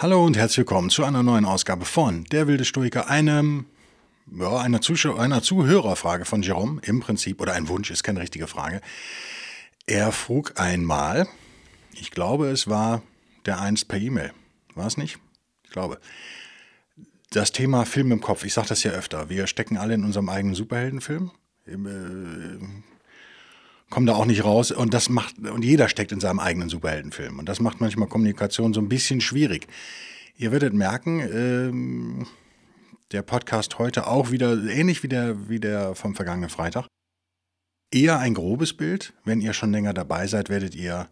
Hallo und herzlich willkommen zu einer neuen Ausgabe von Der wilde Stoiker, einem ja, einer, einer Zuhörerfrage von Jerome im Prinzip, oder ein Wunsch, ist keine richtige Frage. Er frug einmal, ich glaube, es war der einst per E-Mail, war es nicht? Ich glaube. Das Thema Film im Kopf, ich sage das ja öfter, wir stecken alle in unserem eigenen Superheldenfilm. Äh, kommen da auch nicht raus und das macht und jeder steckt in seinem eigenen Superheldenfilm und das macht manchmal Kommunikation so ein bisschen schwierig. Ihr werdet merken, ähm, der Podcast heute auch wieder ähnlich wie der wie der vom vergangenen Freitag. Eher ein grobes Bild. Wenn ihr schon länger dabei seid, werdet ihr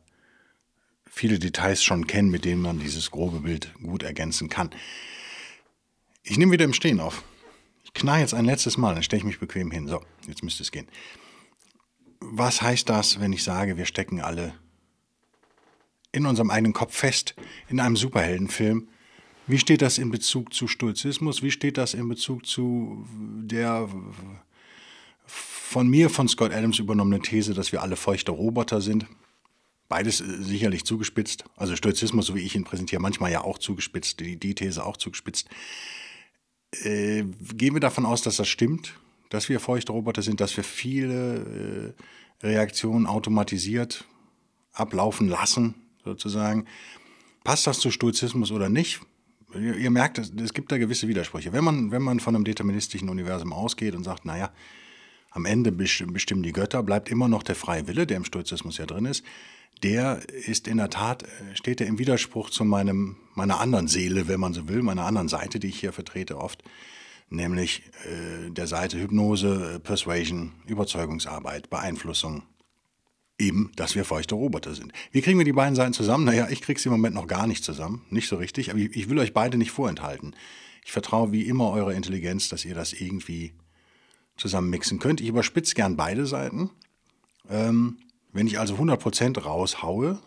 viele Details schon kennen, mit denen man dieses grobe Bild gut ergänzen kann. Ich nehme wieder im Stehen auf. Ich knall jetzt ein letztes Mal, dann stelle ich mich bequem hin. So, jetzt müsste es gehen was heißt das, wenn ich sage, wir stecken alle in unserem eigenen Kopf fest in einem Superheldenfilm? Wie steht das in Bezug zu Stoizismus? Wie steht das in Bezug zu der von mir, von Scott Adams übernommene These, dass wir alle feuchte Roboter sind? Beides äh, sicherlich zugespitzt. Also Stoizismus, so wie ich ihn präsentiere, manchmal ja auch zugespitzt, die, die These auch zugespitzt. Äh, gehen wir davon aus, dass das stimmt? dass wir Feuchtroboter sind, dass wir viele äh, Reaktionen automatisiert ablaufen lassen, sozusagen. Passt das zu Stoizismus oder nicht? Ihr, ihr merkt, es, es, gibt da gewisse Widersprüche. Wenn man, wenn man von einem deterministischen Universum ausgeht und sagt, naja, am Ende bestimmen die Götter, bleibt immer noch der freie Wille, der im Stoizismus ja drin ist. Der ist in der Tat, äh, steht er im Widerspruch zu meinem, meiner anderen Seele, wenn man so will, meiner anderen Seite, die ich hier vertrete oft nämlich äh, der Seite Hypnose, äh, Persuasion, Überzeugungsarbeit, Beeinflussung. Eben, dass wir feuchte Roboter sind. Wie kriegen wir die beiden Seiten zusammen? Naja, ich kriege sie im Moment noch gar nicht zusammen, nicht so richtig, aber ich, ich will euch beide nicht vorenthalten. Ich vertraue wie immer eurer Intelligenz, dass ihr das irgendwie zusammen mixen könnt. Ich überspitze gern beide Seiten. Ähm, wenn ich also 100% raushaue,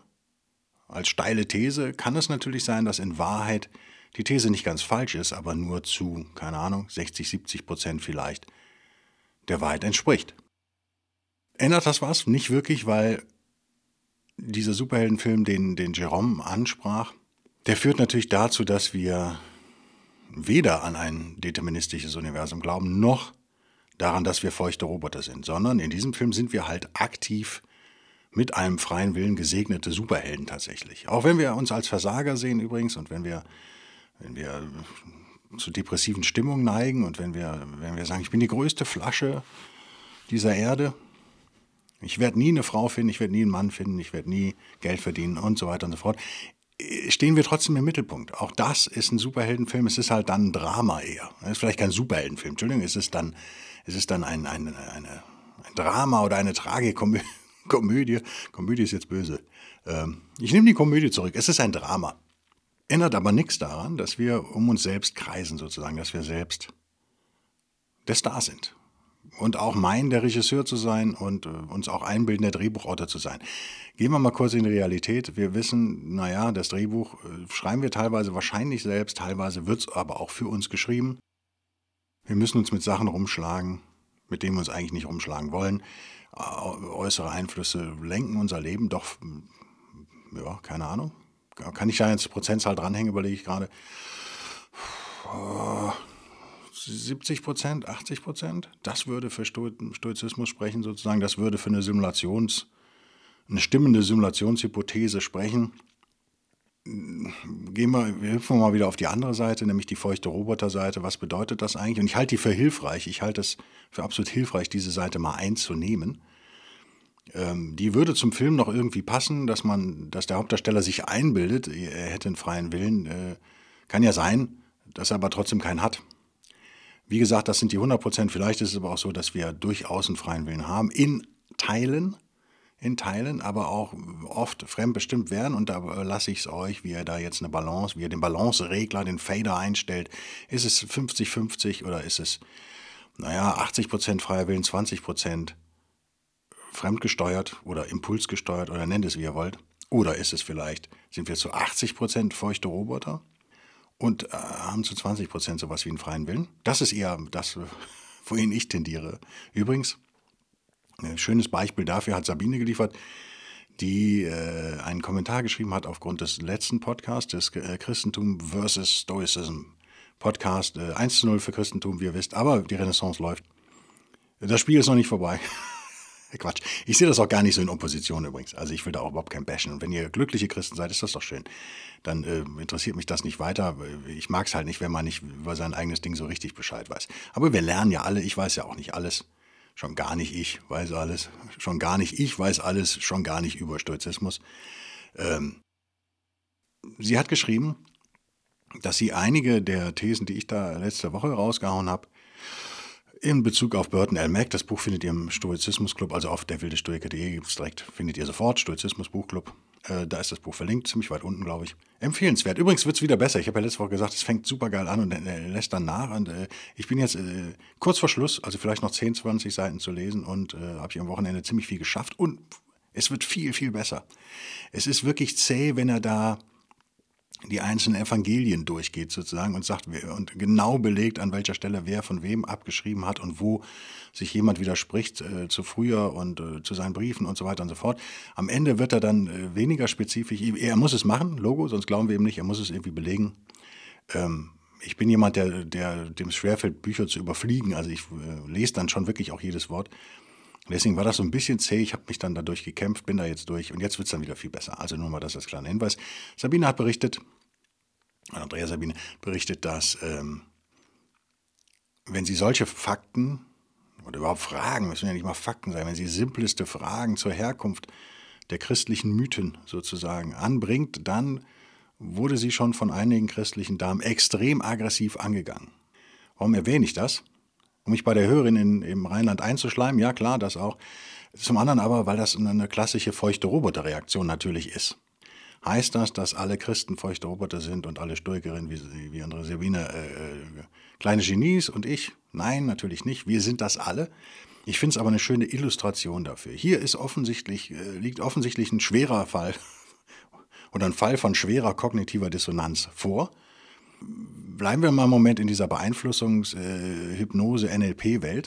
als steile These, kann es natürlich sein, dass in Wahrheit die These nicht ganz falsch ist, aber nur zu, keine Ahnung, 60, 70 Prozent vielleicht der Wahrheit entspricht. Ändert das was? Nicht wirklich, weil dieser Superheldenfilm, den, den Jerome ansprach, der führt natürlich dazu, dass wir weder an ein deterministisches Universum glauben, noch daran, dass wir feuchte Roboter sind, sondern in diesem Film sind wir halt aktiv mit einem freien Willen gesegnete Superhelden tatsächlich. Auch wenn wir uns als Versager sehen übrigens und wenn wir wenn wir zu depressiven Stimmungen neigen und wenn wir, wenn wir sagen, ich bin die größte Flasche dieser Erde, ich werde nie eine Frau finden, ich werde nie einen Mann finden, ich werde nie Geld verdienen und so weiter und so fort, stehen wir trotzdem im Mittelpunkt. Auch das ist ein Superheldenfilm, es ist halt dann ein Drama eher. Es ist vielleicht kein Superheldenfilm, Entschuldigung, es ist dann, es ist dann ein, ein, eine, ein Drama oder eine Tragikomödie. Komödie. Komödie ist jetzt böse. Ähm, ich nehme die Komödie zurück. Es ist ein Drama. Ändert aber nichts daran, dass wir um uns selbst kreisen, sozusagen, dass wir selbst der Star sind. Und auch meinen, der Regisseur zu sein und äh, uns auch einbilden, der Drehbuchautor zu sein. Gehen wir mal kurz in die Realität. Wir wissen, naja, das Drehbuch äh, schreiben wir teilweise wahrscheinlich selbst, teilweise wird es aber auch für uns geschrieben. Wir müssen uns mit Sachen rumschlagen, mit denen wir uns eigentlich nicht rumschlagen wollen. Äußere Einflüsse lenken unser Leben doch, ja, keine Ahnung, kann ich da jetzt Prozentzahl dranhängen, überlege ich gerade. 70 Prozent, 80 Prozent, das würde für Stoizismus sprechen, sozusagen. Das würde für eine Simulations-, eine stimmende Simulationshypothese sprechen. Gehen wir, wir hüpfen mal wieder auf die andere Seite, nämlich die feuchte Roboterseite. Was bedeutet das eigentlich? Und ich halte die für hilfreich. Ich halte es für absolut hilfreich, diese Seite mal einzunehmen. Ähm, die würde zum Film noch irgendwie passen, dass man, dass der Hauptdarsteller sich einbildet, er hätte einen freien Willen. Äh, kann ja sein, dass er aber trotzdem keinen hat. Wie gesagt, das sind die 100 Prozent. Vielleicht ist es aber auch so, dass wir durchaus einen freien Willen haben. In Teilen, in Teilen, aber auch oft fremdbestimmt werden. Und da lasse ich es euch, wie ihr da jetzt eine Balance, wie ihr den Balanceregler, den Fader einstellt. Ist es 50-50 oder ist es, naja, 80% freier Willen, 20% fremdgesteuert oder impulsgesteuert oder nennt es wie ihr wollt. Oder ist es vielleicht, sind wir zu 80% feuchte Roboter und äh, haben zu 20% sowas wie einen freien Willen? Das ist eher das, wohin ich tendiere. Übrigens, ein schönes Beispiel dafür hat Sabine geliefert, die äh, einen Kommentar geschrieben hat aufgrund des letzten Podcasts, des äh, Christentum versus Stoicism Podcast. Äh, 1 zu 0 für Christentum, wie ihr wisst, aber die Renaissance läuft. Das Spiel ist noch nicht vorbei. Quatsch. Ich sehe das auch gar nicht so in Opposition übrigens. Also ich will da auch überhaupt kein bashen. Und wenn ihr glückliche Christen seid, ist das doch schön. Dann äh, interessiert mich das nicht weiter. Ich mag es halt nicht, wenn man nicht über sein eigenes Ding so richtig Bescheid weiß. Aber wir lernen ja alle. Ich weiß ja auch nicht alles. Schon gar nicht ich weiß alles. Schon gar nicht ich weiß alles. Schon gar nicht über Stoizismus. Ähm, sie hat geschrieben, dass sie einige der Thesen, die ich da letzte Woche rausgehauen habe, in Bezug auf Burton L. Mack, das Buch findet ihr im Stoizismus Club, also auf der wilde Stoiker.de gibt es direkt, findet ihr sofort, Stoizismus Buchclub. Äh, da ist das Buch verlinkt, ziemlich weit unten, glaube ich. Empfehlenswert. Übrigens wird es wieder besser. Ich habe ja letzte Woche gesagt, es fängt super geil an und äh, lässt dann nach. Und äh, ich bin jetzt äh, kurz vor Schluss, also vielleicht noch 10, 20 Seiten zu lesen und äh, habe ich am Wochenende ziemlich viel geschafft und es wird viel, viel besser. Es ist wirklich zäh, wenn er da die einzelnen Evangelien durchgeht sozusagen und sagt und genau belegt, an welcher Stelle wer von wem abgeschrieben hat und wo sich jemand widerspricht äh, zu früher und äh, zu seinen Briefen und so weiter und so fort. Am Ende wird er dann äh, weniger spezifisch. Er muss es machen, Logo, sonst glauben wir ihm nicht. Er muss es irgendwie belegen. Ähm, ich bin jemand, der, der dem schwerfällt, Bücher zu überfliegen. Also ich äh, lese dann schon wirklich auch jedes Wort. Deswegen war das so ein bisschen zäh. Ich habe mich dann dadurch gekämpft, bin da jetzt durch und jetzt wird es dann wieder viel besser. Also nur mal das als kleiner Hinweis. Sabine hat berichtet, Andrea Sabine berichtet, dass ähm, wenn sie solche Fakten oder überhaupt Fragen, müssen ja nicht mal Fakten sein, wenn sie simpleste Fragen zur Herkunft der christlichen Mythen sozusagen anbringt, dann wurde sie schon von einigen christlichen Damen extrem aggressiv angegangen. Warum erwähne ich das? Um mich bei der Hörerin in, im Rheinland einzuschleimen, ja klar, das auch. Zum anderen aber, weil das eine klassische feuchte Roboterreaktion natürlich ist. Heißt das, dass alle Christen feuchte Roboter sind und alle Stoikerinnen wie, wie unsere Sabine äh, äh, kleine Genies und ich? Nein, natürlich nicht. Wir sind das alle. Ich finde es aber eine schöne Illustration dafür. Hier ist offensichtlich, äh, liegt offensichtlich ein schwerer Fall oder ein Fall von schwerer kognitiver Dissonanz vor bleiben wir mal einen Moment in dieser Beeinflussungs-, äh.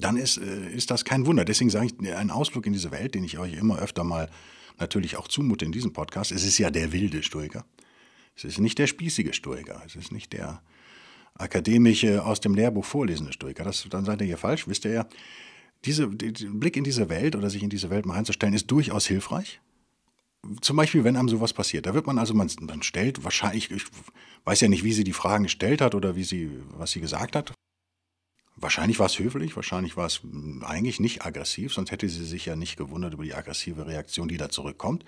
Dann ist, äh, ist das kein Wunder. Deswegen sage ich, ein Ausflug in diese Welt, den ich euch immer öfter mal natürlich auch zumute in diesem Podcast, es ist ja der wilde Stoiker. Es ist nicht der spießige Stoiker. Es ist nicht der akademische, aus dem Lehrbuch vorlesende Stoiker. Das, dann seid ihr hier falsch, wisst ihr ja. Diese, die, Blick in diese Welt oder sich in diese Welt mal reinzustellen, ist durchaus hilfreich zum Beispiel, wenn einem sowas passiert, da wird man also, man, man stellt wahrscheinlich, ich weiß ja nicht, wie sie die Fragen gestellt hat oder wie sie, was sie gesagt hat. Wahrscheinlich war es höflich, wahrscheinlich war es eigentlich nicht aggressiv, sonst hätte sie sich ja nicht gewundert über die aggressive Reaktion, die da zurückkommt.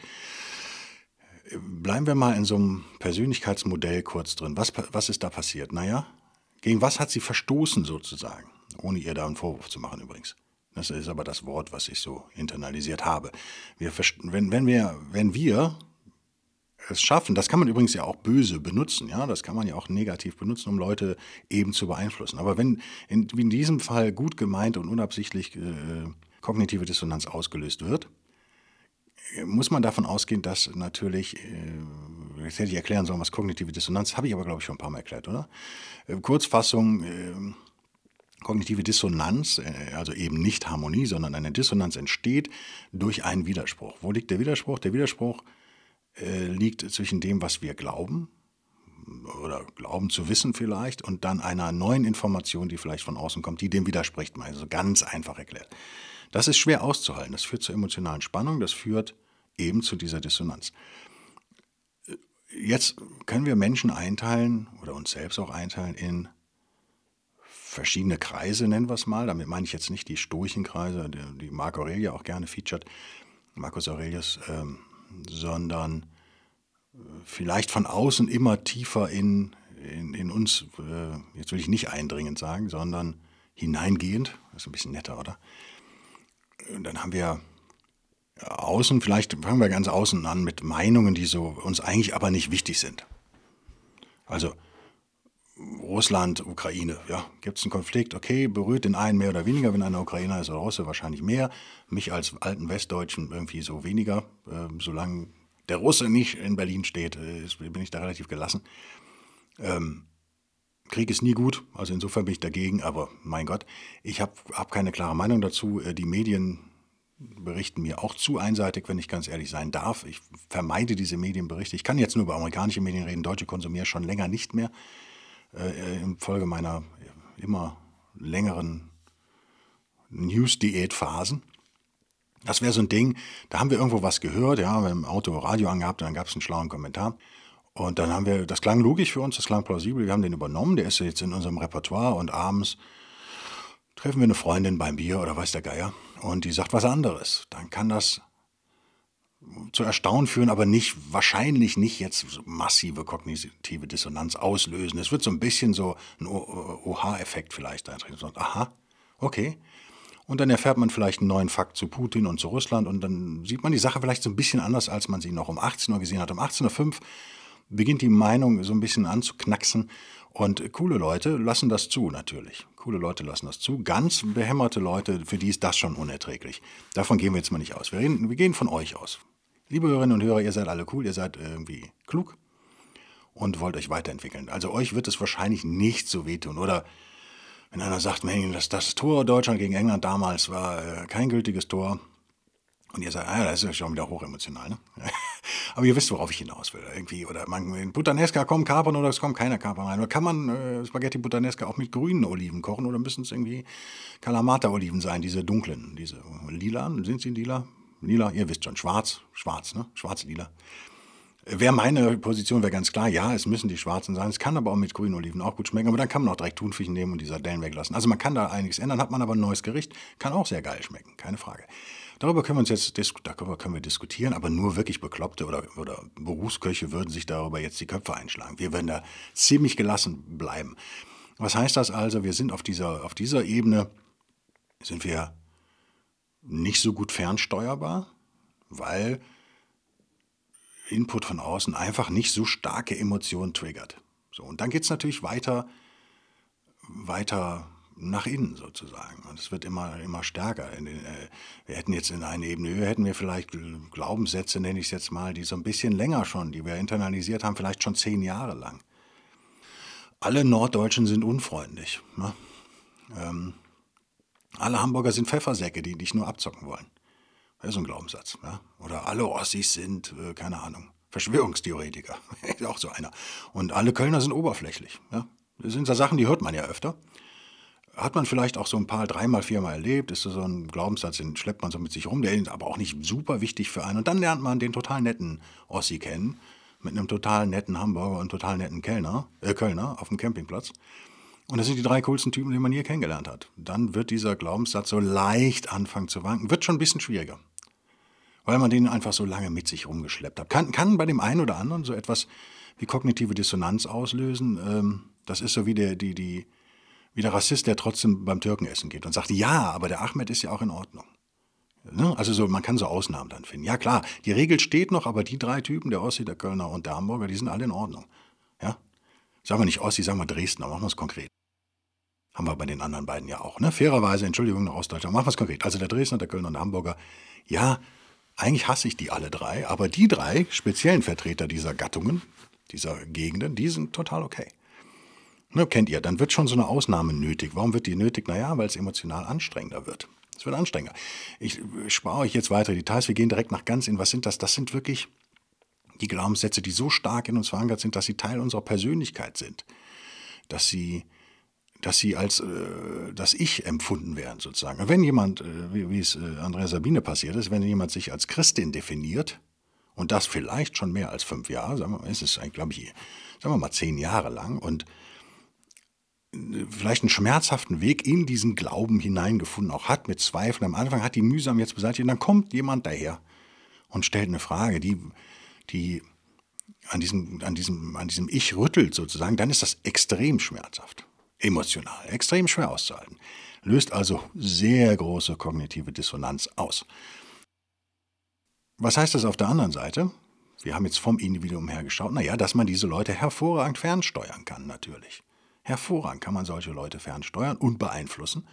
Bleiben wir mal in so einem Persönlichkeitsmodell kurz drin. Was, was ist da passiert? Naja, gegen was hat sie verstoßen sozusagen? Ohne ihr da einen Vorwurf zu machen übrigens. Das ist aber das Wort, was ich so internalisiert habe. Wir, wenn, wenn, wir, wenn wir es schaffen, das kann man übrigens ja auch böse benutzen, ja, das kann man ja auch negativ benutzen, um Leute eben zu beeinflussen. Aber wenn in, in diesem Fall gut gemeint und unabsichtlich äh, kognitive Dissonanz ausgelöst wird, muss man davon ausgehen, dass natürlich, äh, jetzt hätte ich erklären sollen, was kognitive Dissonanz, habe ich aber glaube ich schon ein paar Mal erklärt, oder? Äh, Kurzfassung, äh, Kognitive Dissonanz, äh, also eben nicht Harmonie, sondern eine Dissonanz entsteht durch einen Widerspruch. Wo liegt der Widerspruch? Der Widerspruch äh, liegt zwischen dem, was wir glauben oder glauben zu wissen vielleicht und dann einer neuen Information, die vielleicht von außen kommt, die dem widerspricht, mal so ganz einfach erklärt. Das ist schwer auszuhalten. Das führt zur emotionalen Spannung, das führt eben zu dieser Dissonanz. Jetzt können wir Menschen einteilen oder uns selbst auch einteilen in verschiedene Kreise, nennen wir es mal. Damit meine ich jetzt nicht die Stoichenkreise, die, die Marco Aurelius auch gerne featured, Marcus Aurelius, ähm, sondern äh, vielleicht von außen immer tiefer in, in, in uns, äh, jetzt will ich nicht eindringend sagen, sondern hineingehend. Das ist ein bisschen netter, oder? Und dann haben wir außen, vielleicht fangen wir ganz außen an mit Meinungen, die so uns eigentlich aber nicht wichtig sind. Also Russland, Ukraine, ja, gibt es einen Konflikt, okay, berührt den einen mehr oder weniger, wenn einer Ukrainer ist oder Russe, wahrscheinlich mehr. Mich als alten Westdeutschen irgendwie so weniger. Äh, solange der Russe nicht in Berlin steht, äh, bin ich da relativ gelassen. Ähm, Krieg ist nie gut, also insofern bin ich dagegen, aber mein Gott, ich habe hab keine klare Meinung dazu. Äh, die Medien berichten mir auch zu einseitig, wenn ich ganz ehrlich sein darf. Ich vermeide diese Medienberichte. Ich kann jetzt nur über amerikanische Medien reden, deutsche konsumiere schon länger nicht mehr. Äh, infolge meiner immer längeren News-Diät-Phasen. Das wäre so ein Ding, da haben wir irgendwo was gehört, ja, wir haben im Auto Radio angehabt und dann gab es einen schlauen Kommentar. Und dann haben wir, das klang logisch für uns, das klang plausibel, wir haben den übernommen, der ist jetzt in unserem Repertoire und abends treffen wir eine Freundin beim Bier oder weiß der Geier und die sagt was anderes. Dann kann das zu Erstaunen führen, aber nicht, wahrscheinlich nicht jetzt massive kognitive Dissonanz auslösen. Es wird so ein bisschen so ein OH-Effekt vielleicht eintreten. Aha, okay. Und dann erfährt man vielleicht einen neuen Fakt zu Putin und zu Russland und dann sieht man die Sache vielleicht so ein bisschen anders, als man sie noch um 18 Uhr gesehen hat. Um 18.05 Uhr beginnt die Meinung so ein bisschen anzuknacksen und coole Leute lassen das zu, natürlich. Coole Leute lassen das zu. Ganz behämmerte Leute, für die ist das schon unerträglich. Davon gehen wir jetzt mal nicht aus. Wir, reden, wir gehen von euch aus. Liebe Hörerinnen und Hörer, ihr seid alle cool, ihr seid irgendwie klug und wollt euch weiterentwickeln. Also euch wird es wahrscheinlich nicht so wehtun. Oder wenn einer sagt, das, das Tor Deutschland gegen England damals war äh, kein gültiges Tor. Und ihr sagt, ah, das ist ja schon wieder hochemotional. Ne? Aber ihr wisst, worauf ich hinaus will. Irgendwie, oder man, in Puttanesca kommen Kapern oder es kommen keine Kapern rein. Oder kann man äh, Spaghetti Puttanesca auch mit grünen Oliven kochen oder müssen es irgendwie Kalamata-Oliven sein, diese dunklen, diese lilan, sind sie lila? Lila, ihr wisst schon, schwarz, schwarz, ne? Schwarz-lila. Wäre meine Position, wäre ganz klar, ja, es müssen die schwarzen sein. Es kann aber auch mit grünen Oliven auch gut schmecken, aber dann kann man auch direkt Thunfisch nehmen und die Sardellen weglassen. Also man kann da einiges ändern, hat man aber ein neues Gericht, kann auch sehr geil schmecken, keine Frage. Darüber können wir uns jetzt darüber können wir diskutieren, aber nur wirklich Bekloppte oder, oder Berufsköche würden sich darüber jetzt die Köpfe einschlagen. Wir werden da ziemlich gelassen bleiben. Was heißt das also? Wir sind auf dieser, auf dieser Ebene, sind wir nicht so gut fernsteuerbar, weil Input von außen einfach nicht so starke Emotionen triggert. So, und dann geht es natürlich weiter, weiter nach innen sozusagen. Und es wird immer, immer stärker. Äh, wir hätten jetzt in einer Ebene höher, hätten wir vielleicht Glaubenssätze, nenne ich es jetzt mal, die so ein bisschen länger schon, die wir internalisiert haben, vielleicht schon zehn Jahre lang. Alle Norddeutschen sind unfreundlich. Ne? Ähm, alle Hamburger sind Pfeffersäcke, die dich nur abzocken wollen. Das ist ein Glaubenssatz. Ja? Oder alle Ossis sind, äh, keine Ahnung, Verschwörungstheoretiker. ist auch so einer. Und alle Kölner sind oberflächlich. Ja? Das sind so Sachen, die hört man ja öfter. Hat man vielleicht auch so ein paar, dreimal, viermal erlebt, ist so ein Glaubenssatz, den schleppt man so mit sich rum, der ist aber auch nicht super wichtig für einen. Und dann lernt man den total netten Ossi kennen, mit einem total netten Hamburger und total netten Kellner, äh, Kölner auf dem Campingplatz. Und das sind die drei coolsten Typen, die man hier kennengelernt hat. Dann wird dieser Glaubenssatz so leicht anfangen zu wanken. Wird schon ein bisschen schwieriger. Weil man den einfach so lange mit sich rumgeschleppt hat. Kann, kann bei dem einen oder anderen so etwas wie kognitive Dissonanz auslösen. Ähm, das ist so wie der, die, die, wie der Rassist, der trotzdem beim Türken essen geht und sagt, ja, aber der Ahmed ist ja auch in Ordnung. Ne? Also so, man kann so Ausnahmen dann finden. Ja klar, die Regel steht noch, aber die drei Typen, der Ossi, der Kölner und der Hamburger, die sind alle in Ordnung. Sagen wir nicht Ossi, sagen wir Dresdner, machen wir es konkret. Haben wir bei den anderen beiden ja auch. Ne? Fairerweise, Entschuldigung, nach Ostdeutschland. Machen wir es konkret. Also der Dresdner, der Kölner und der Hamburger. Ja, eigentlich hasse ich die alle drei, aber die drei speziellen Vertreter dieser Gattungen, dieser Gegenden, die sind total okay. Ne, kennt ihr, dann wird schon so eine Ausnahme nötig. Warum wird die nötig? Naja, weil es emotional anstrengender wird. Es wird anstrengender. Ich spare euch jetzt weitere Details. Wir gehen direkt nach ganz in. Was sind das? Das sind wirklich die Glaubenssätze, die so stark in uns verankert sind, dass sie Teil unserer Persönlichkeit sind. Dass sie dass sie als äh, das Ich empfunden werden, sozusagen. Wenn jemand, äh, wie, wie, es äh, Andrea Sabine passiert ist, wenn jemand sich als Christin definiert, und das vielleicht schon mehr als fünf Jahre, sagen wir mal, es ist glaube ich, sagen wir mal zehn Jahre lang, und äh, vielleicht einen schmerzhaften Weg in diesen Glauben hineingefunden auch hat, mit Zweifeln. Am Anfang hat die mühsam jetzt beseitigt, und dann kommt jemand daher und stellt eine Frage, die, die an diesem, an diesem, an diesem Ich rüttelt sozusagen, dann ist das extrem schmerzhaft emotional, extrem schwer auszuhalten, löst also sehr große kognitive Dissonanz aus. Was heißt das auf der anderen Seite? Wir haben jetzt vom Individuum her geschaut. Naja, dass man diese Leute hervorragend fernsteuern kann, natürlich. Hervorragend kann man solche Leute fernsteuern und beeinflussen.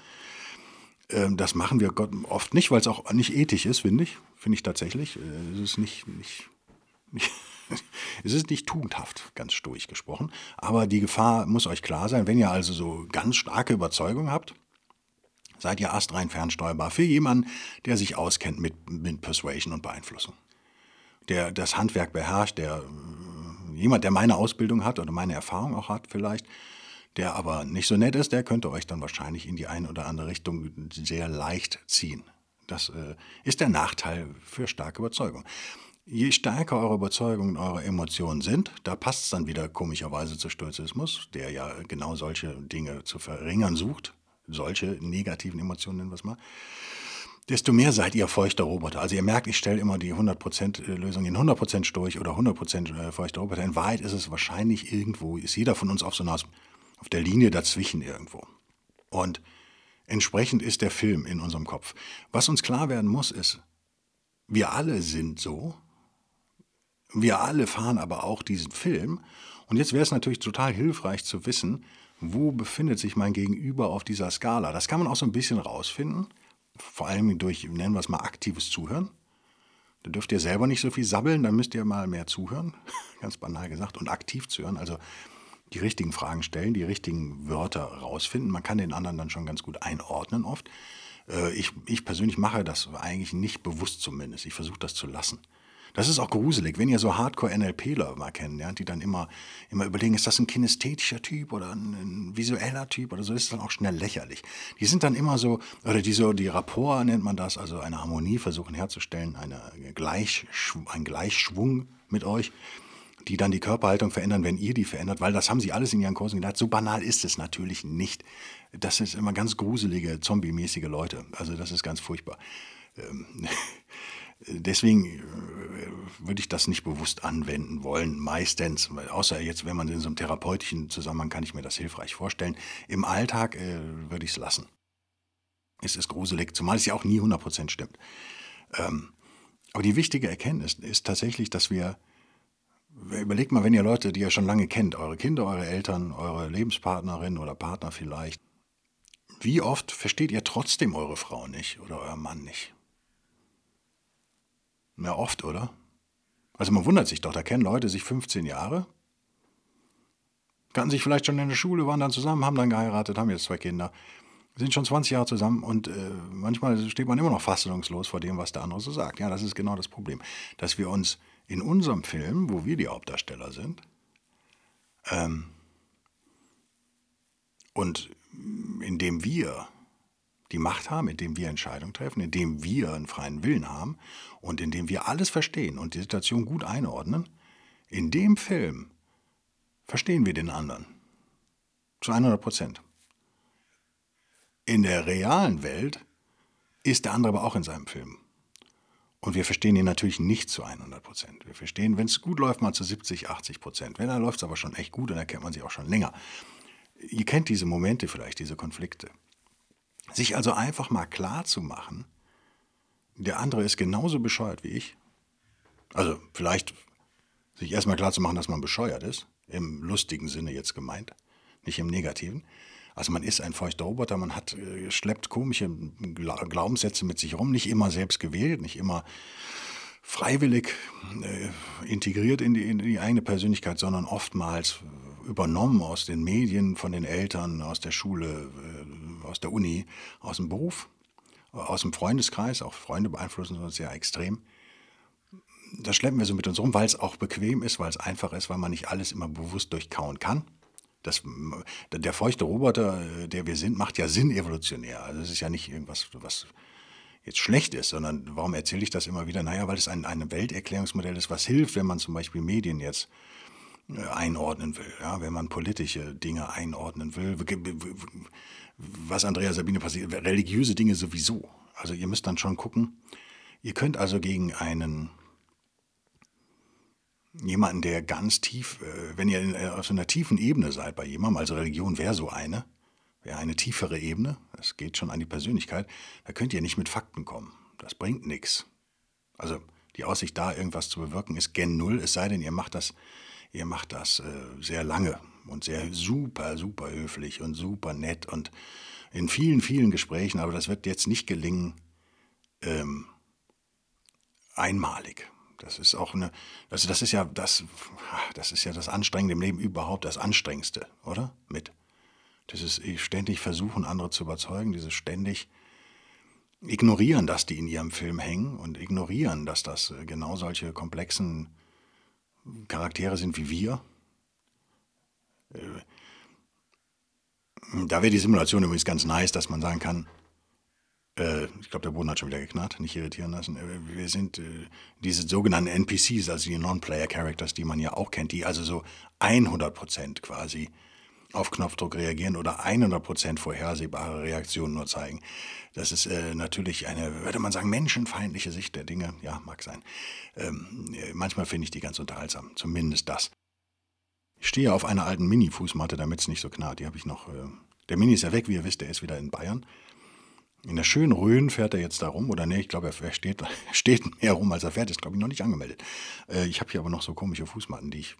Ähm, das machen wir oft nicht, weil es auch nicht ethisch ist, finde ich. Finde ich tatsächlich. Äh, es ist nicht, nicht, nicht es ist nicht tugendhaft, ganz stoisch gesprochen. Aber die Gefahr muss euch klar sein, wenn ihr also so ganz starke Überzeugung habt, seid ihr astrein fernsteuerbar für jemanden, der sich auskennt mit, mit Persuasion und Beeinflussung. Der das Handwerk beherrscht, der jemand, der meine Ausbildung hat oder meine Erfahrung auch hat vielleicht, der aber nicht so nett ist, der könnte euch dann wahrscheinlich in die eine oder andere Richtung sehr leicht ziehen. Das äh, ist der Nachteil für starke Überzeugung. Je stärker eure Überzeugungen, eure Emotionen sind, da passt es dann wieder komischerweise zu Stoizismus, der ja genau solche Dinge zu verringern sucht, solche negativen Emotionen nennen wir es mal, desto mehr seid ihr feuchter Roboter. Also ihr merkt, ich stelle immer die 100% Lösung in 100% durch oder 100% feuchter Roboter. In Wahrheit ist es wahrscheinlich irgendwo, ist jeder von uns auf so einer, auf der Linie dazwischen irgendwo. Und entsprechend ist der Film in unserem Kopf. Was uns klar werden muss, ist, wir alle sind so, wir alle fahren aber auch diesen Film. Und jetzt wäre es natürlich total hilfreich zu wissen, wo befindet sich mein Gegenüber auf dieser Skala. Das kann man auch so ein bisschen rausfinden, vor allem durch, nennen wir es mal, aktives Zuhören. Da dürft ihr selber nicht so viel sabbeln, dann müsst ihr mal mehr zuhören, ganz banal gesagt, und aktiv zuhören. Also die richtigen Fragen stellen, die richtigen Wörter rausfinden. Man kann den anderen dann schon ganz gut einordnen oft. Äh, ich, ich persönlich mache das eigentlich nicht bewusst zumindest. Ich versuche das zu lassen. Das ist auch gruselig, wenn ihr so Hardcore-NLPler mal kennenlernt, die dann immer, immer überlegen, ist das ein kinästhetischer Typ oder ein, ein, visueller Typ oder so, ist dann auch schnell lächerlich. Die sind dann immer so, oder die so, die Rapport nennt man das, also eine Harmonie versuchen herzustellen, eine Gleichschw ein Gleichschwung mit euch die dann die Körperhaltung verändern, wenn ihr die verändert, weil das haben sie alles in ihren Kursen gedacht. So banal ist es natürlich nicht. Das sind immer ganz gruselige, zombie-mäßige Leute. Also das ist ganz furchtbar. Ähm, Deswegen äh, würde ich das nicht bewusst anwenden wollen, meistens. Außer jetzt, wenn man in so einem therapeutischen Zusammenhang kann ich mir das hilfreich vorstellen. Im Alltag äh, würde ich es lassen. Es ist gruselig, zumal es ja auch nie 100% stimmt. Ähm, aber die wichtige Erkenntnis ist tatsächlich, dass wir, überlegt mal, wenn ihr Leute, die ihr schon lange kennt, eure Kinder, eure Eltern, eure Lebenspartnerin oder Partner vielleicht, wie oft versteht ihr trotzdem eure Frau nicht oder euer Mann nicht? Na, oft, oder? Also man wundert sich doch, da kennen Leute sich 15 Jahre, kannten sich vielleicht schon in der Schule, waren dann zusammen, haben dann geheiratet, haben jetzt zwei Kinder, sind schon 20 Jahre zusammen und äh, manchmal steht man immer noch fassungslos vor dem, was der andere so sagt. Ja, das ist genau das Problem, dass wir uns in unserem Film, wo wir die Hauptdarsteller sind, ähm, und indem wir die Macht haben, indem wir Entscheidungen treffen, indem wir einen freien Willen haben und indem wir alles verstehen und die Situation gut einordnen, in dem Film verstehen wir den anderen. Zu 100 Prozent. In der realen Welt ist der andere aber auch in seinem Film. Und wir verstehen ihn natürlich nicht zu 100 Prozent. Wir verstehen, wenn es gut läuft, mal zu 70, 80 Prozent. Wenn er läuft es aber schon echt gut, dann erkennt man sich auch schon länger. Ihr kennt diese Momente vielleicht, diese Konflikte. Sich also einfach mal klar zu machen, der andere ist genauso bescheuert wie ich. Also vielleicht sich erstmal klar zu machen, dass man bescheuert ist, im lustigen Sinne jetzt gemeint, nicht im negativen. Also man ist ein feuchter Roboter, man hat, äh, schleppt komische Glaubenssätze mit sich rum, nicht immer selbst gewählt, nicht immer freiwillig äh, integriert in die, in die eigene Persönlichkeit, sondern oftmals übernommen aus den Medien, von den Eltern, aus der Schule, äh, aus der Uni, aus dem Beruf, aus dem Freundeskreis. Auch Freunde beeinflussen uns sehr extrem. Das schleppen wir so mit uns rum, weil es auch bequem ist, weil es einfach ist, weil man nicht alles immer bewusst durchkauen kann. Das, der feuchte Roboter, äh, der wir sind, macht ja Sinn evolutionär. Also es ist ja nicht irgendwas, was jetzt schlecht ist, sondern warum erzähle ich das immer wieder? Naja, weil es ein, ein Welterklärungsmodell ist, was hilft, wenn man zum Beispiel Medien jetzt äh, einordnen will, ja, wenn man politische Dinge einordnen will, was Andrea Sabine passiert, religiöse Dinge sowieso. Also ihr müsst dann schon gucken. Ihr könnt also gegen einen jemanden, der ganz tief, äh, wenn ihr äh, auf so einer tiefen Ebene seid bei jemandem, also Religion wäre so eine, wäre eine tiefere Ebene, das geht schon an die Persönlichkeit, da könnt ihr nicht mit Fakten kommen. Das bringt nichts. Also die Aussicht da, irgendwas zu bewirken, ist gen Null, es sei denn, ihr macht das, ihr macht das äh, sehr lange und sehr super, super höflich und super nett und in vielen, vielen Gesprächen, aber das wird jetzt nicht gelingen, ähm, einmalig. Das ist auch eine, also das ist ja das, das ist ja das Anstrengende im Leben überhaupt, das Anstrengendste, oder? Mit. Das ist ständig versuchen, andere zu überzeugen, dieses ständig ignorieren, dass die in ihrem Film hängen und ignorieren, dass das äh, genau solche komplexen Charaktere sind wie wir. Äh, da wäre die Simulation übrigens ganz nice, dass man sagen kann, äh, ich glaube, der Boden hat schon wieder geknarrt, nicht irritieren lassen. Äh, wir sind äh, diese sogenannten NPCs, also die Non-Player-Characters, die man ja auch kennt, die also so 100% quasi auf Knopfdruck reagieren oder 100% vorhersehbare Reaktionen nur zeigen. Das ist äh, natürlich eine, würde man sagen, menschenfeindliche Sicht der Dinge. Ja, mag sein. Ähm, manchmal finde ich die ganz unterhaltsam, zumindest das. Ich stehe auf einer alten Mini-Fußmatte, damit es nicht so knarrt. Die habe ich noch. Äh, der Mini ist ja weg, wie ihr wisst, der ist wieder in Bayern. In der schönen Rhön fährt er jetzt da rum. Oder nee, ich glaube, er steht, steht mehr rum, als er fährt. Ist, glaube ich, noch nicht angemeldet. Äh, ich habe hier aber noch so komische Fußmatten, die ich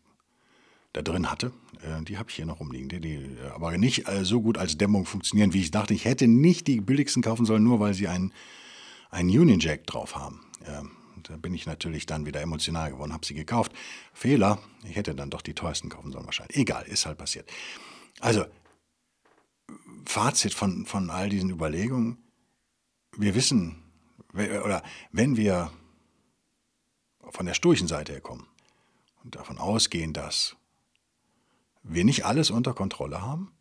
da drin hatte. Äh, die habe ich hier noch rumliegen. Die, die äh, aber nicht äh, so gut als Dämmung funktionieren, wie ich dachte. Ich hätte nicht die billigsten kaufen sollen, nur weil sie einen, einen Union Jack drauf haben. Ähm, da bin ich natürlich dann wieder emotional geworden, habe sie gekauft. Fehler, ich hätte dann doch die teuersten kaufen sollen wahrscheinlich. Egal, ist halt passiert. Also, Fazit von, von all diesen Überlegungen, wir wissen, oder wenn wir von der sturchen Seite her kommen und davon ausgehen, dass wir nicht alles unter Kontrolle haben,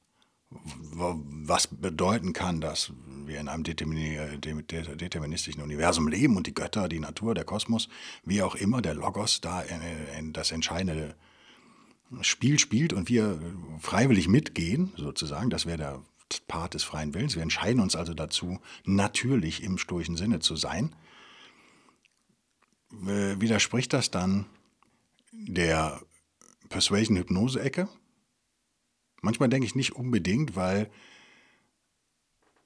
was bedeuten kann, dass wir in einem deterministischen Universum leben und die Götter, die Natur, der Kosmos, wie auch immer, der Logos da das entscheidende Spiel spielt und wir freiwillig mitgehen, sozusagen, das wäre der Part des freien Willens. Wir entscheiden uns also dazu, natürlich im stoischen Sinne zu sein. Widerspricht das dann der Persuasion-Hypnose-Ecke? Manchmal denke ich nicht unbedingt, weil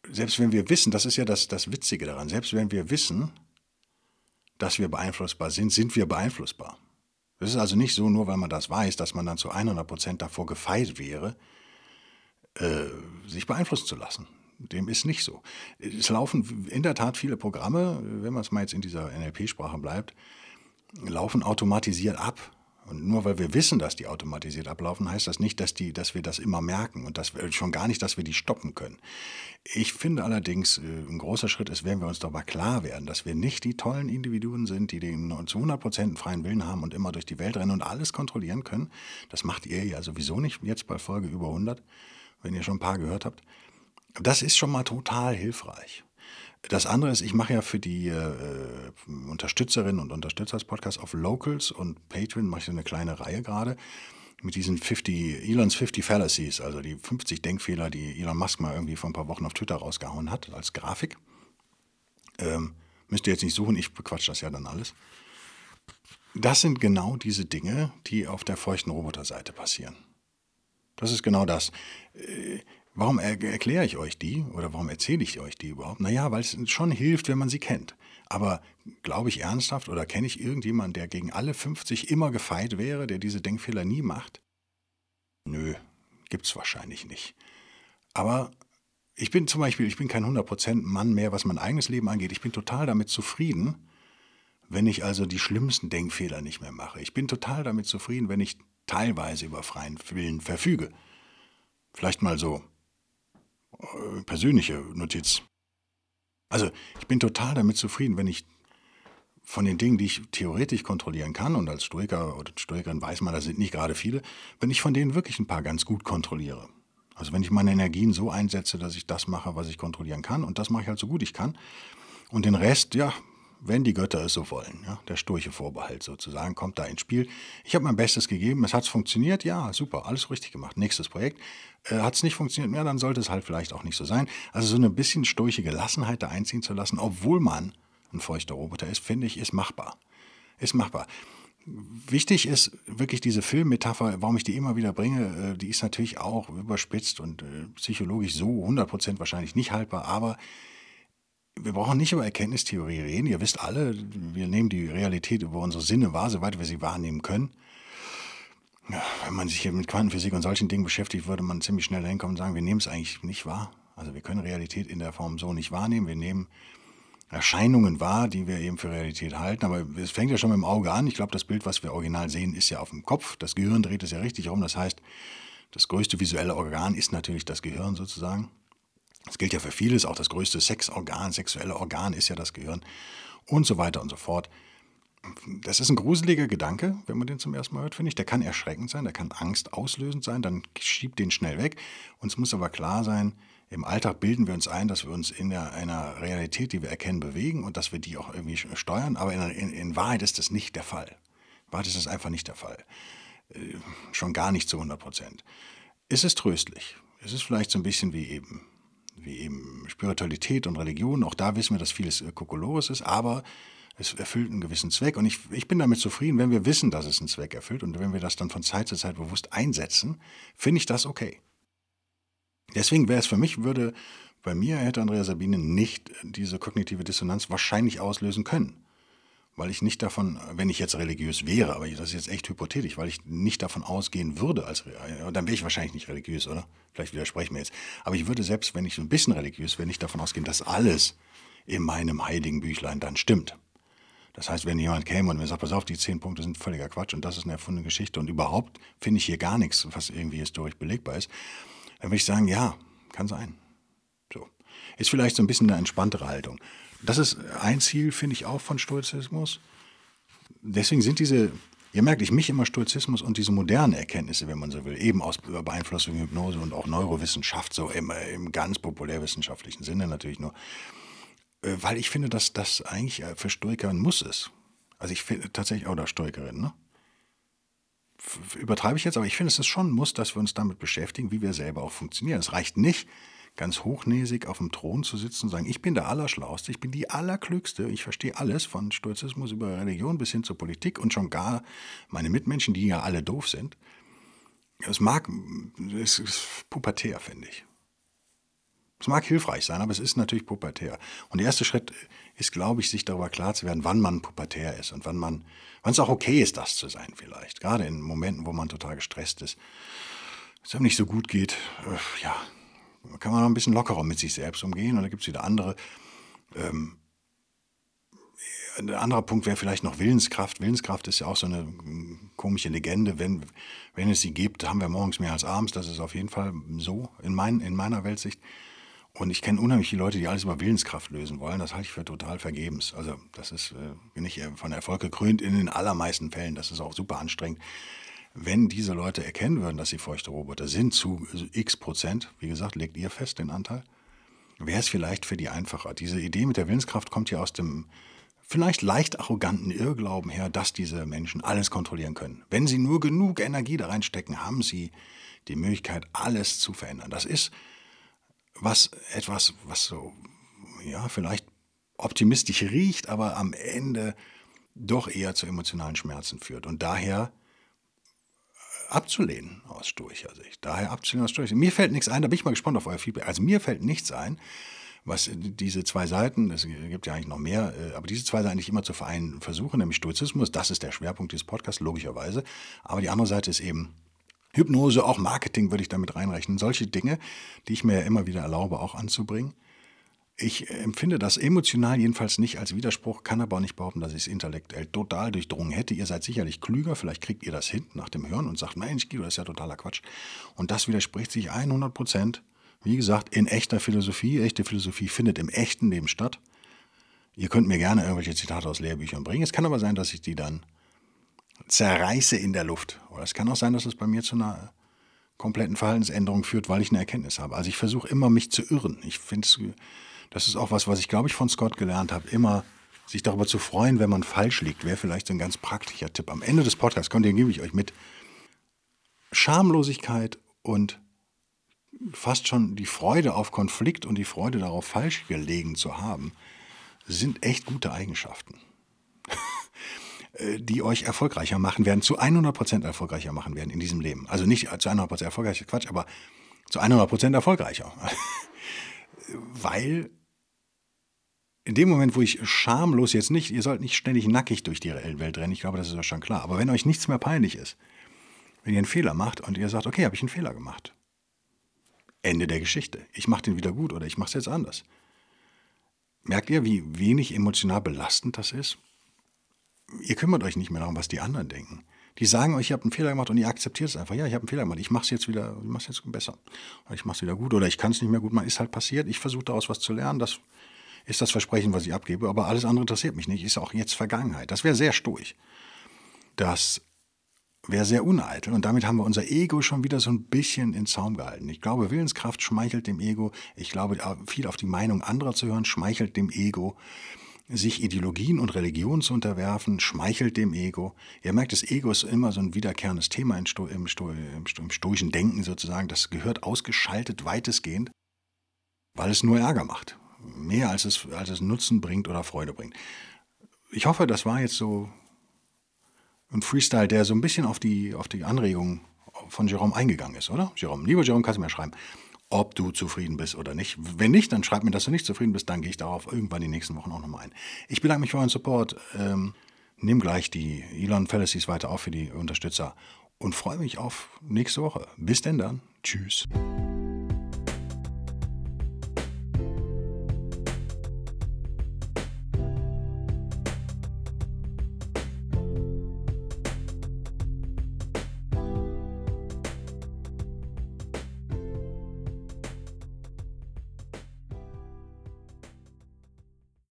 selbst wenn wir wissen, das ist ja das, das Witzige daran, selbst wenn wir wissen, dass wir beeinflussbar sind, sind wir beeinflussbar. Es ist also nicht so, nur weil man das weiß, dass man dann zu 100% davor gefeit wäre, äh, sich beeinflussen zu lassen. Dem ist nicht so. Es laufen in der Tat viele Programme, wenn man es mal jetzt in dieser NLP-Sprache bleibt, laufen automatisiert ab. Und nur weil wir wissen, dass die automatisiert ablaufen, heißt das nicht, dass, die, dass wir das immer merken und dass wir, schon gar nicht, dass wir die stoppen können. Ich finde allerdings, äh, ein großer Schritt ist, wenn wir uns darüber klar werden, dass wir nicht die tollen Individuen sind, die den zu 100% einen freien Willen haben und immer durch die Welt rennen und alles kontrollieren können. Das macht ihr ja sowieso nicht, jetzt bei Folge über 100, wenn ihr schon ein paar gehört habt. Das ist schon mal total hilfreich. Das andere ist, ich mache ja für die äh, Unterstützerinnen und Unterstützer des Podcasts auf Locals und Patreon mache ich eine kleine Reihe gerade mit diesen 50, Elons 50 Fallacies, also die 50 Denkfehler, die Elon Musk mal irgendwie vor ein paar Wochen auf Twitter rausgehauen hat, als Grafik. Ähm, müsst ihr jetzt nicht suchen, ich bequatsch das ja dann alles. Das sind genau diese Dinge, die auf der feuchten Roboterseite passieren. Das ist genau das. Warum er erkläre ich euch die oder warum erzähle ich euch die überhaupt? Naja, weil es schon hilft, wenn man sie kennt. Aber glaube ich ernsthaft oder kenne ich irgendjemanden, der gegen alle 50 immer gefeit wäre, der diese Denkfehler nie macht? Nö, gibt's wahrscheinlich nicht. Aber ich bin zum Beispiel, ich bin kein 100% Mann mehr, was mein eigenes Leben angeht. Ich bin total damit zufrieden, wenn ich also die schlimmsten Denkfehler nicht mehr mache. Ich bin total damit zufrieden, wenn ich teilweise über freien Willen verfüge. Vielleicht mal so persönliche Notiz. Also ich bin total damit zufrieden, wenn ich von den Dingen, die ich theoretisch kontrollieren kann, und als Stoiker oder Stoikerin weiß man, da sind nicht gerade viele, wenn ich von denen wirklich ein paar ganz gut kontrolliere. Also wenn ich meine Energien so einsetze, dass ich das mache, was ich kontrollieren kann, und das mache ich halt so gut ich kann. Und den Rest, ja, wenn die Götter es so wollen. Ja, der sturche Vorbehalt sozusagen kommt da ins Spiel. Ich habe mein Bestes gegeben, es hat funktioniert, ja, super, alles richtig gemacht. Nächstes Projekt. Äh, hat es nicht funktioniert mehr, dann sollte es halt vielleicht auch nicht so sein. Also so eine bisschen sturche Gelassenheit da einziehen zu lassen, obwohl man ein feuchter Roboter ist, finde ich, ist machbar. Ist machbar. Wichtig ist wirklich diese Filmmetapher, warum ich die immer wieder bringe, äh, die ist natürlich auch überspitzt und äh, psychologisch so 100% wahrscheinlich nicht haltbar, aber wir brauchen nicht über Erkenntnistheorie reden. Ihr wisst alle, wir nehmen die Realität über unsere Sinne wahr, soweit wir sie wahrnehmen können. Ja, wenn man sich hier mit Quantenphysik und solchen Dingen beschäftigt, würde man ziemlich schnell hinkommen und sagen, wir nehmen es eigentlich nicht wahr. Also wir können Realität in der Form so nicht wahrnehmen. Wir nehmen Erscheinungen wahr, die wir eben für Realität halten. Aber es fängt ja schon mit dem Auge an. Ich glaube, das Bild, was wir original sehen, ist ja auf dem Kopf. Das Gehirn dreht es ja richtig rum. Das heißt, das größte visuelle Organ ist natürlich das Gehirn sozusagen. Das gilt ja für vieles. Auch das größte Sexorgan, sexuelle Organ ist ja das Gehirn und so weiter und so fort. Das ist ein gruseliger Gedanke, wenn man den zum ersten Mal hört, finde ich. Der kann erschreckend sein, der kann Angst auslösend sein, dann schiebt den schnell weg. Uns muss aber klar sein, im Alltag bilden wir uns ein, dass wir uns in der, einer Realität, die wir erkennen, bewegen und dass wir die auch irgendwie steuern. Aber in, in, in Wahrheit ist das nicht der Fall. In Wahrheit ist das einfach nicht der Fall. Äh, schon gar nicht zu 100 Prozent. Es ist tröstlich. Es ist vielleicht so ein bisschen wie eben, wie eben Spiritualität und Religion. Auch da wissen wir, dass vieles äh, Kokolores ist, aber es erfüllt einen gewissen Zweck. Und ich, ich bin damit zufrieden, wenn wir wissen, dass es einen Zweck erfüllt und wenn wir das dann von Zeit zu Zeit bewusst einsetzen, finde ich das okay. Deswegen wäre es für mich, würde bei mir hätte Andrea Sabine nicht diese kognitive Dissonanz wahrscheinlich auslösen können. Weil ich nicht davon, wenn ich jetzt religiös wäre, aber das ist jetzt echt hypothetisch, weil ich nicht davon ausgehen würde, als dann wäre ich wahrscheinlich nicht religiös, oder? Vielleicht widersprechen wir jetzt. Aber ich würde selbst, wenn ich so ein bisschen religiös wäre, nicht davon ausgehen, dass alles in meinem heiligen Büchlein dann stimmt. Das heißt, wenn jemand käme und mir sagt, pass auf, die zehn Punkte sind völliger Quatsch und das ist eine erfundene Geschichte und überhaupt finde ich hier gar nichts, was irgendwie historisch belegbar ist, dann würde ich sagen, ja, kann sein. So. Ist vielleicht so ein bisschen eine entspanntere Haltung. Das ist ein Ziel, finde ich, auch von Stoizismus. Deswegen sind diese, ihr merkt, ich mich immer Stoizismus und diese modernen Erkenntnisse, wenn man so will, eben aus Beeinflussung Hypnose und auch Neurowissenschaft, so im, im ganz populärwissenschaftlichen Sinne natürlich nur, äh, weil ich finde, dass das eigentlich äh, für Stoiker ein Muss ist. Also ich finde tatsächlich, oder Stoikerin, ne? übertreibe ich jetzt, aber ich finde, es ist schon ein Muss, dass wir uns damit beschäftigen, wie wir selber auch funktionieren. Es reicht nicht, ganz hochnäsig auf dem Thron zu sitzen und sagen, ich bin der Allerschlauste, ich bin die Allerklügste, ich verstehe alles von Stoizismus über Religion bis hin zur Politik und schon gar meine Mitmenschen, die ja alle doof sind. Es mag, es ist pubertär, finde ich. Es mag hilfreich sein, aber es ist natürlich pubertär. Und der erste Schritt ist, glaube ich, sich darüber klar zu werden, wann man pubertär ist und wann man, wann es auch okay ist, das zu sein vielleicht. Gerade in Momenten, wo man total gestresst ist, es einem nicht so gut geht, äh, ja, kann man noch ein bisschen lockerer mit sich selbst umgehen. Und da gibt es wieder andere. Ähm, ein anderer Punkt wäre vielleicht noch Willenskraft. Willenskraft ist ja auch so eine komische Legende. Wenn, wenn es sie gibt, haben wir morgens mehr als abends. Das ist auf jeden Fall so in, mein, in meiner Weltsicht. Und ich kenne unheimlich viele Leute, die alles über Willenskraft lösen wollen. Das halte ich für total vergebens. Also das ist äh, nicht von Erfolg gekrönt in den allermeisten Fällen. Das ist auch super anstrengend. Wenn diese Leute erkennen würden, dass sie feuchte Roboter sind, zu x Prozent, wie gesagt, legt ihr fest den Anteil, wäre es vielleicht für die einfacher. Diese Idee mit der Willenskraft kommt ja aus dem vielleicht leicht arroganten Irrglauben her, dass diese Menschen alles kontrollieren können. Wenn sie nur genug Energie da reinstecken, haben sie die Möglichkeit, alles zu verändern. Das ist was etwas, was so, ja, vielleicht optimistisch riecht, aber am Ende doch eher zu emotionalen Schmerzen führt. Und daher abzulehnen aus stoischer Sicht. Daher abzulehnen aus stoischer Sicht. Mir fällt nichts ein, da bin ich mal gespannt auf euer Feedback. Also mir fällt nichts ein, was diese zwei Seiten, es gibt ja eigentlich noch mehr, äh, aber diese zwei Seiten nicht immer zu vereinen versuchen, nämlich Stoizismus, das ist der Schwerpunkt dieses Podcasts, logischerweise. Aber die andere Seite ist eben Hypnose, auch Marketing würde ich damit reinrechnen. Solche Dinge, die ich mir ja immer wieder erlaube, auch anzubringen. Ich empfinde das emotional jedenfalls nicht als Widerspruch, kann aber auch nicht behaupten, dass ich es intellektuell total durchdrungen hätte. Ihr seid sicherlich klüger, vielleicht kriegt ihr das hin nach dem Hören und sagt, Mensch, Guido, das ist ja totaler Quatsch. Und das widerspricht sich 100 Prozent. Wie gesagt, in echter Philosophie. Echte Philosophie findet im echten Leben statt. Ihr könnt mir gerne irgendwelche Zitate aus Lehrbüchern bringen. Es kann aber sein, dass ich die dann zerreiße in der Luft. Oder es kann auch sein, dass es bei mir zu einer kompletten Verhaltensänderung führt, weil ich eine Erkenntnis habe. Also ich versuche immer, mich zu irren. Ich finde, das ist auch was, was ich, glaube ich, von Scott gelernt habe, immer sich darüber zu freuen, wenn man falsch liegt, wäre vielleicht so ein ganz praktischer Tipp. Am Ende des Podcasts, den gebe ich euch mit. Schamlosigkeit und fast schon die Freude auf Konflikt und die Freude darauf, falsch gelegen zu haben, sind echt gute Eigenschaften. Äh, die euch erfolgreicher machen werden, zu 100% erfolgreicher machen werden in diesem Leben. Also nicht zu 100% erfolgreicher, Quatsch, aber zu 100% erfolgreicher. Weil in dem Moment, wo ich schamlos jetzt nicht, ihr sollt nicht ständig nackig durch die Welt rennen, ich glaube, das ist ja schon klar. Aber wenn euch nichts mehr peinlich ist, wenn ihr einen Fehler macht und ihr sagt, okay, habe ich einen Fehler gemacht. Ende der Geschichte. Ich mache den wieder gut oder ich mache es jetzt anders. Merkt ihr, wie wenig emotional belastend das ist? Ihr kümmert euch nicht mehr darum, was die anderen denken. Die sagen euch, ihr habt einen Fehler gemacht und ihr akzeptiert es einfach. Ja, ich habe einen Fehler gemacht. Ich mache es jetzt wieder, ich mache jetzt besser. Ich mache es wieder gut oder ich kann es nicht mehr gut machen. Ist halt passiert. Ich versuche daraus was zu lernen. Das ist das Versprechen, was ich abgebe. Aber alles andere interessiert mich nicht. Ist auch jetzt Vergangenheit. Das wäre sehr stoisch. Das wäre sehr uneitel. Und damit haben wir unser Ego schon wieder so ein bisschen in Zaum gehalten. Ich glaube, Willenskraft schmeichelt dem Ego. Ich glaube, viel auf die Meinung anderer zu hören, schmeichelt dem Ego. Sich Ideologien und Religionen zu unterwerfen, schmeichelt dem Ego. Ihr merkt, das Ego ist immer so ein wiederkehrendes Thema im, Sto im, Sto im, Sto im stoischen Denken sozusagen. Das gehört ausgeschaltet weitestgehend, weil es nur Ärger macht. Mehr als es, als es Nutzen bringt oder Freude bringt. Ich hoffe, das war jetzt so ein Freestyle, der so ein bisschen auf die, auf die Anregung von Jerome eingegangen ist, oder? Jerome, lieber Jerome, kannst du mir schreiben, ob du zufrieden bist oder nicht. Wenn nicht, dann schreib mir, dass du nicht zufrieden bist, dann gehe ich darauf irgendwann die nächsten Wochen auch nochmal ein. Ich bedanke mich für euren Support. Ähm, nimm gleich die Elon Fallacies weiter auf für die Unterstützer und freue mich auf nächste Woche. Bis denn dann. Tschüss.